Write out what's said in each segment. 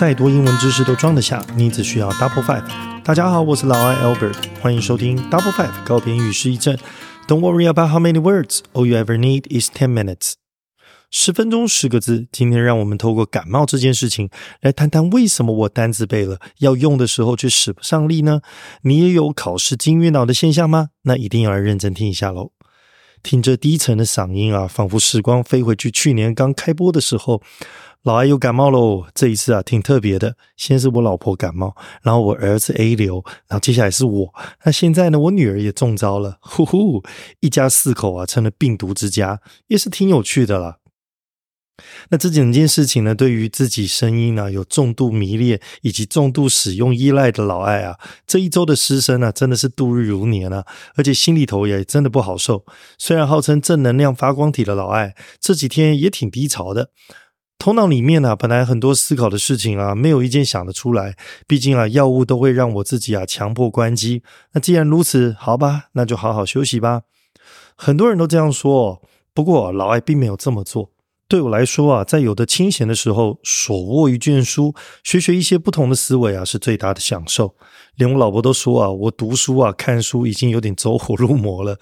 再多英文知识都装得下，你只需要 Double Five。大家好，我是老外 Albert，欢迎收听 Double Five 高频语失忆症。Don't worry about how many words, all you ever need is ten minutes。十分钟十个字，今天让我们透过感冒这件事情来谈谈为什么我单字背了，要用的时候却使不上力呢？你也有考试金晕脑的现象吗？那一定要来认真听一下喽。听着低沉的嗓音啊，仿佛时光飞回去去年刚开播的时候。老艾又感冒喽，这一次啊挺特别的。先是我老婆感冒，然后我儿子 A 流，然后接下来是我。那现在呢，我女儿也中招了，呼呼，一家四口啊成了病毒之家，也是挺有趣的啦。那这整件事情呢，对于自己声音呢有重度迷恋以及重度使用依赖的老艾啊，这一周的失声啊，真的是度日如年啊，而且心里头也真的不好受。虽然号称正能量发光体的老艾，这几天也挺低潮的。头脑里面呢，本来很多思考的事情啊，没有一件想得出来。毕竟啊，药物都会让我自己啊强迫关机。那既然如此，好吧，那就好好休息吧。很多人都这样说，不过老艾并没有这么做。对我来说啊，在有的清闲的时候，手握一卷书，学学一些不同的思维啊，是最大的享受。连我老婆都说啊，我读书啊，看书已经有点走火入魔了。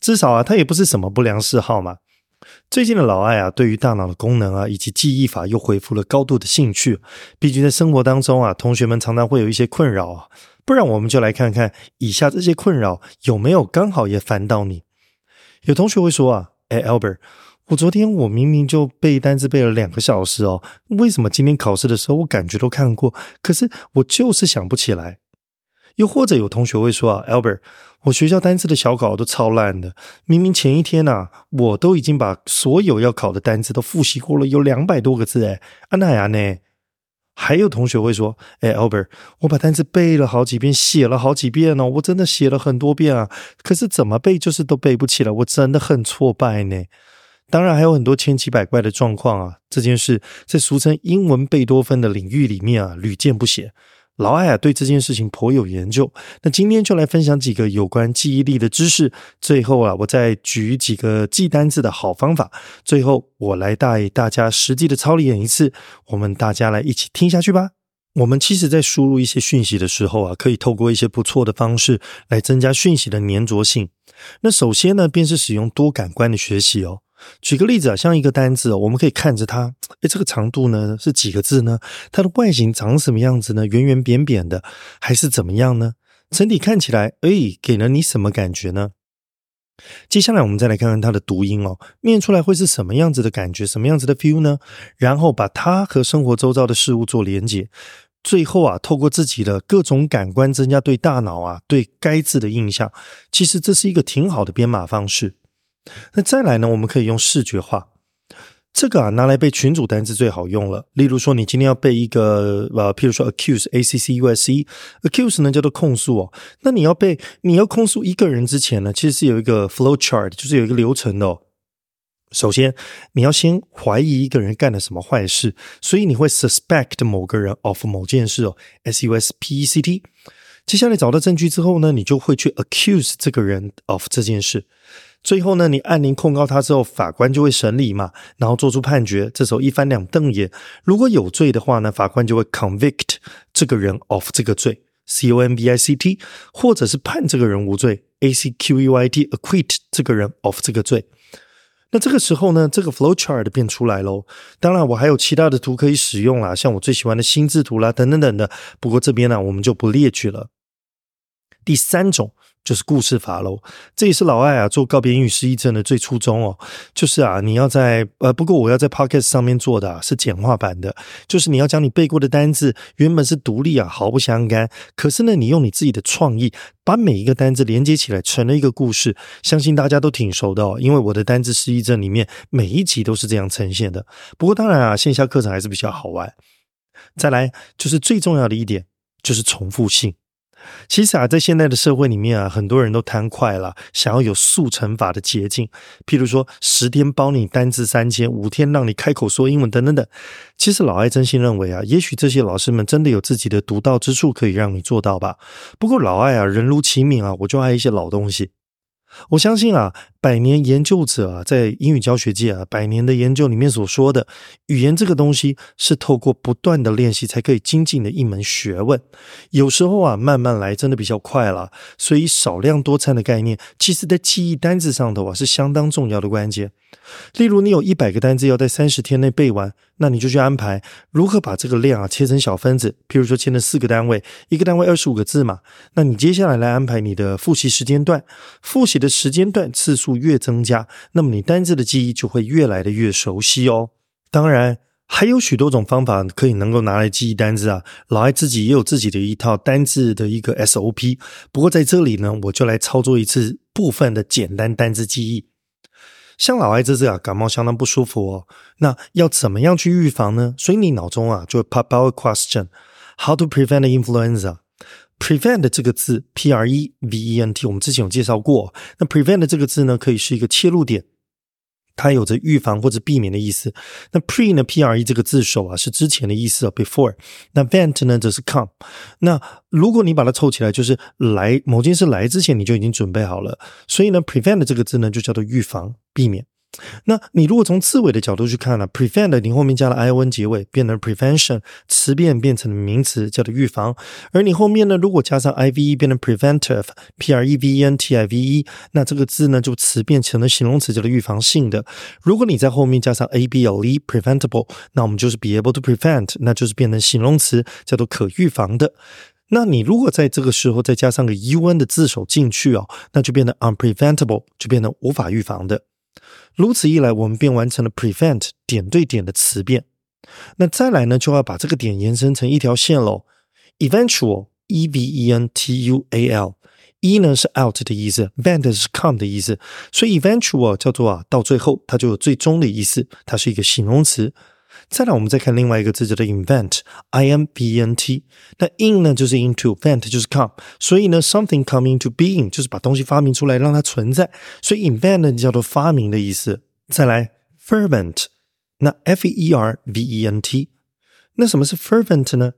至少啊，它也不是什么不良嗜好嘛。最近的老艾啊，对于大脑的功能啊，以及记忆法又恢复了高度的兴趣。毕竟在生活当中啊，同学们常常会有一些困扰啊。不然我们就来看看以下这些困扰有没有刚好也烦到你。有同学会说啊，哎，Albert，我昨天我明明就背单词背了两个小时哦，为什么今天考试的时候我感觉都看过，可是我就是想不起来？又或者有同学会说啊，Albert。我学校单词的小考都超烂的，明明前一天呐，我都已经把所有要考的单词都复习过了，有两百多个字哎，啊那呀呢？还有同学会说，哎，Albert，我把单词背了好几遍，写了好几遍哦，我真的写了很多遍啊，可是怎么背就是都背不起来，我真的很挫败呢。当然还有很多千奇百怪的状况啊，这件事在俗称英文贝多芬的领域里面啊，屡见不鲜。老艾啊，对这件事情颇有研究。那今天就来分享几个有关记忆力的知识。最后啊，我再举几个记单字的好方法。最后，我来带大家实际的操演一次。我们大家来一起听下去吧。我们其实，在输入一些讯息的时候啊，可以透过一些不错的方式来增加讯息的粘着性。那首先呢，便是使用多感官的学习哦。举个例子啊，像一个单字，我们可以看着它，诶，这个长度呢是几个字呢？它的外形长什么样子呢？圆圆扁扁的，还是怎么样呢？整体看起来，诶，给了你什么感觉呢？接下来我们再来看看它的读音哦，念出来会是什么样子的感觉？什么样子的 feel 呢？然后把它和生活周遭的事物做连接，最后啊，透过自己的各种感官，增加对大脑啊对该字的印象。其实这是一个挺好的编码方式。那再来呢？我们可以用视觉化，这个啊拿来背群组单词最好用了。例如说，你今天要背一个呃，譬如说 accuse，a c c u s e，accuse 呢叫做控诉哦。那你要背，你要控诉一个人之前呢，其实是有一个 flow chart，就是有一个流程的。首先，你要先怀疑一个人干了什么坏事，所以你会 suspect 某个人 of 某件事哦，s u s p e c t。接下来找到证据之后呢，你就会去 accuse 这个人 of 这件事。最后呢，你按铃控告他之后，法官就会审理嘛，然后做出判决。这时候一翻两瞪眼，如果有罪的话呢，法官就会 convict 这个人 of 这个罪，c o n v i c t，或者是判这个人无罪，a c q u i t acquit 这个人 of 这个罪。那这个时候呢，这个 flow chart 变出来喽。当然，我还有其他的图可以使用啦，像我最喜欢的心智图啦，等等等的。不过这边呢，我们就不列举了。第三种。就是故事法喽，这也是老艾啊做告别英语失忆症的最初衷哦。就是啊，你要在呃，不过我要在 Podcast 上面做的啊是简化版的，就是你要将你背过的单字原本是独立啊，毫不相干，可是呢，你用你自己的创意把每一个单字连接起来，成了一个故事。相信大家都挺熟的哦，因为我的单字失忆症里面每一集都是这样呈现的。不过当然啊，线下课程还是比较好玩。再来就是最重要的一点，就是重复性。其实啊，在现在的社会里面啊，很多人都贪快了，想要有速成法的捷径，譬如说十天包你单字三千，五天让你开口说英文等等等。其实老艾真心认为啊，也许这些老师们真的有自己的独到之处，可以让你做到吧。不过老艾啊，人如其名啊，我就爱一些老东西。我相信啊，百年研究者啊，在英语教学界啊，百年的研究里面所说的语言这个东西，是透过不断的练习才可以精进的一门学问。有时候啊，慢慢来真的比较快了。所以少量多餐的概念，其实在记忆单字上头啊，是相当重要的关键。例如，你有一百个单字要在三十天内背完，那你就去安排如何把这个量啊切成小分子。譬如说，切成四个单位，一个单位二十五个字嘛。那你接下来来安排你的复习时间段，复习的时间段次数越增加，那么你单字的记忆就会越来的越熟悉哦。当然，还有许多种方法可以能够拿来记忆单字啊。老艾自己也有自己的一套单字的一个 SOP，不过在这里呢，我就来操作一次部分的简单单字记忆。像老艾这次啊，感冒相当不舒服哦。那要怎么样去预防呢？所以你脑中啊就会 pop out a question：How to prevent influenza？Prevent 这个字，P R E V E N T，我们之前有介绍过。那 prevent 这个字呢，可以是一个切入点。它有着预防或者避免的意思。那 pre 呢？P R E 这个字首啊是之前的意思啊，before。那 vent 呢则是 come。那如果你把它凑起来，就是来某件事来之前你就已经准备好了。所以呢，prevent 这个字呢就叫做预防、避免。那你如果从字尾的角度去看呢，prevent 你后面加了 i o n 结尾，变成 prevention，词变变成了名词，叫做预防。而你后面呢，如果加上 i v e，变成 preventive，p r e v e n t i v e，那这个字呢就词变成了形容词，叫做预防性的。如果你在后面加上 a b l e，preventable，那我们就是 be able to prevent，那就是变成形容词，叫做可预防的。那你如果在这个时候再加上个 u n 的字首进去哦，那就变得 unpreventable，就变得无法预防的。如此一来，我们便完成了 prevent 点对点的词变。那再来呢，就要把这个点延伸成一条线喽。eventual e v e n t u a l e 呢是 out 的意思，vent 是 come 的意思，所以 eventual 叫做啊到最后，它就有最终的意思，它是一个形容词。再来，我们再看另外一个字，叫做 invent，i n v e n t。那 in 呢就是 into，vent 就是 come，所以呢，something come into being 就是把东西发明出来，让它存在。所以 invent 呢叫做发明的意思。再来，fervent，那 f e r v e n t，那什么是 fervent 呢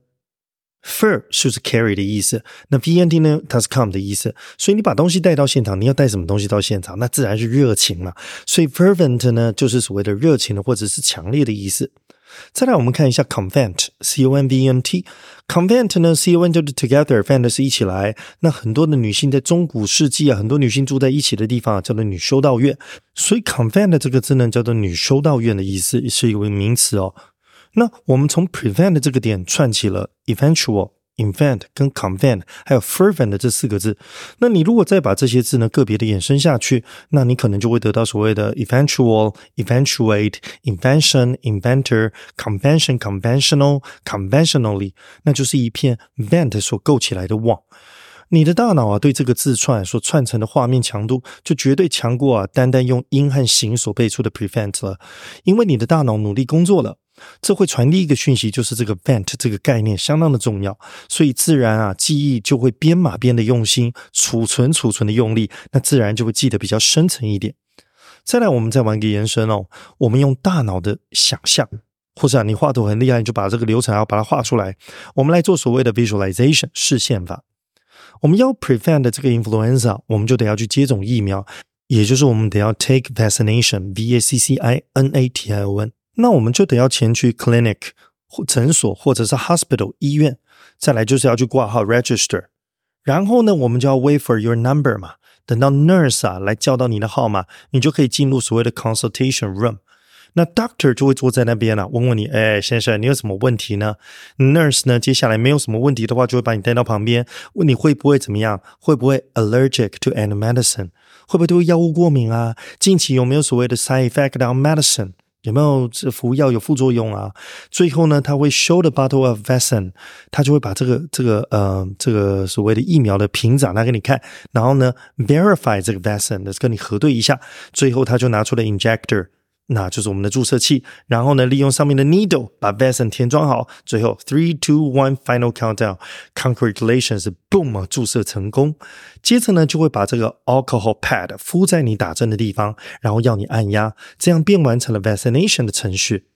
？fer 就是 carry 的意思，那 v n t 呢，它是 come 的意思。所以你把东西带到现场，你要带什么东西到现场？那自然是热情嘛。所以 fervent 呢，就是所谓的热情的或者是强烈的意思。再来，我们看一下 convent，c o n v e n t，convent 呢，c o n 就是 together，vent 是一起来。那很多的女性在中古世纪啊，很多女性住在一起的地方叫做女修道院，所以 convent 这个字呢叫做女修道院的意思，是一个名词哦。那我们从 prevent 这个点串起了 eventual。Invent 跟 convent 还有 fervent 这四个字，那你如果再把这些字呢个别的衍生下去，那你可能就会得到所谓的 eventual、eventuate、invention、inventor、convention、conventional、conventionally，那就是一片 vent 所构起来的网。你的大脑啊，对这个字串所串成的画面强度，就绝对强过啊单单用音和形所背出的 prevent 了，因为你的大脑努力工作了。这会传递一个讯息，就是这个 vent 这个概念相当的重要，所以自然啊，记忆就会编码编的用心，储存储存的用力，那自然就会记得比较深层一点。再来，我们再玩个延伸哦，我们用大脑的想象，或者啊，你画图很厉害，你就把这个流程要把它画出来。我们来做所谓的 visualization 视线法。我们要 prevent 这个 influenza，我们就得要去接种疫苗，也就是我们得要 take vaccination，v a c c i n a t i o n。那我们就得要前去 clinic 或诊所或者是 hospital 医院，再来就是要去挂号 register，然后呢，我们就要 wait for your number 嘛，等到 nurse 啊来叫到你的号码，你就可以进入所谓的 consultation room。那 doctor 就会坐在那边了，问问你，哎，先生，你有什么问题呢？nurse 呢，接下来没有什么问题的话，就会把你带到旁边，问你会不会怎么样，会不会 allergic to any medicine，会不会对药物过敏啊？近期有没有所谓的 side effect on medicine？有没有这服药有副作用啊？最后呢，他会 show the bottle of vaccine，他就会把这个这个呃这个所谓的疫苗的瓶子拿给你看，然后呢 verify 这个 vaccine，跟你核对一下，最后他就拿出了 injector。那就是我们的注射器，然后呢，利用上面的 needle 把 vaccine 填装好，最后 three two one final countdown，congratulations，boom，注射成功。接着呢，就会把这个 alcohol pad 敷在你打针的地方，然后要你按压，这样便完成了 vaccination 的程序。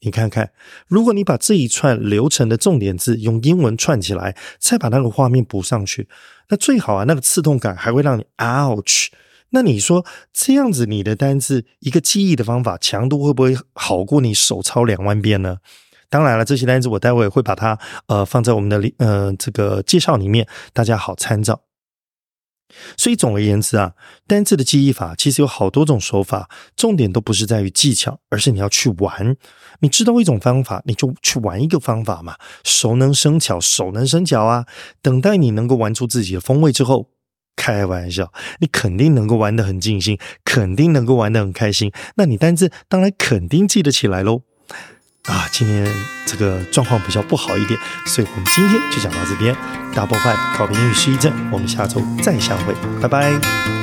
你看看，如果你把这一串流程的重点字用英文串起来，再把那个画面补上去，那最好啊，那个刺痛感还会让你 ouch。那你说这样子，你的单字一个记忆的方法强度会不会好过你手抄两万遍呢？当然了，这些单词我待会会把它呃放在我们的呃这个介绍里面，大家好参照。所以总而言之啊，单字的记忆法其实有好多种手法，重点都不是在于技巧，而是你要去玩。你知道一种方法，你就去玩一个方法嘛。熟能生巧，手能生巧啊。等待你能够玩出自己的风味之后，开玩笑，你肯定能够玩得很尽兴，肯定能够玩得很开心。那你单字当然肯定记得起来喽。啊，今天这个状况比较不好一点，所以我们今天就讲到这边。Double Five 考评英语失忆症，我们下周再相会，拜拜。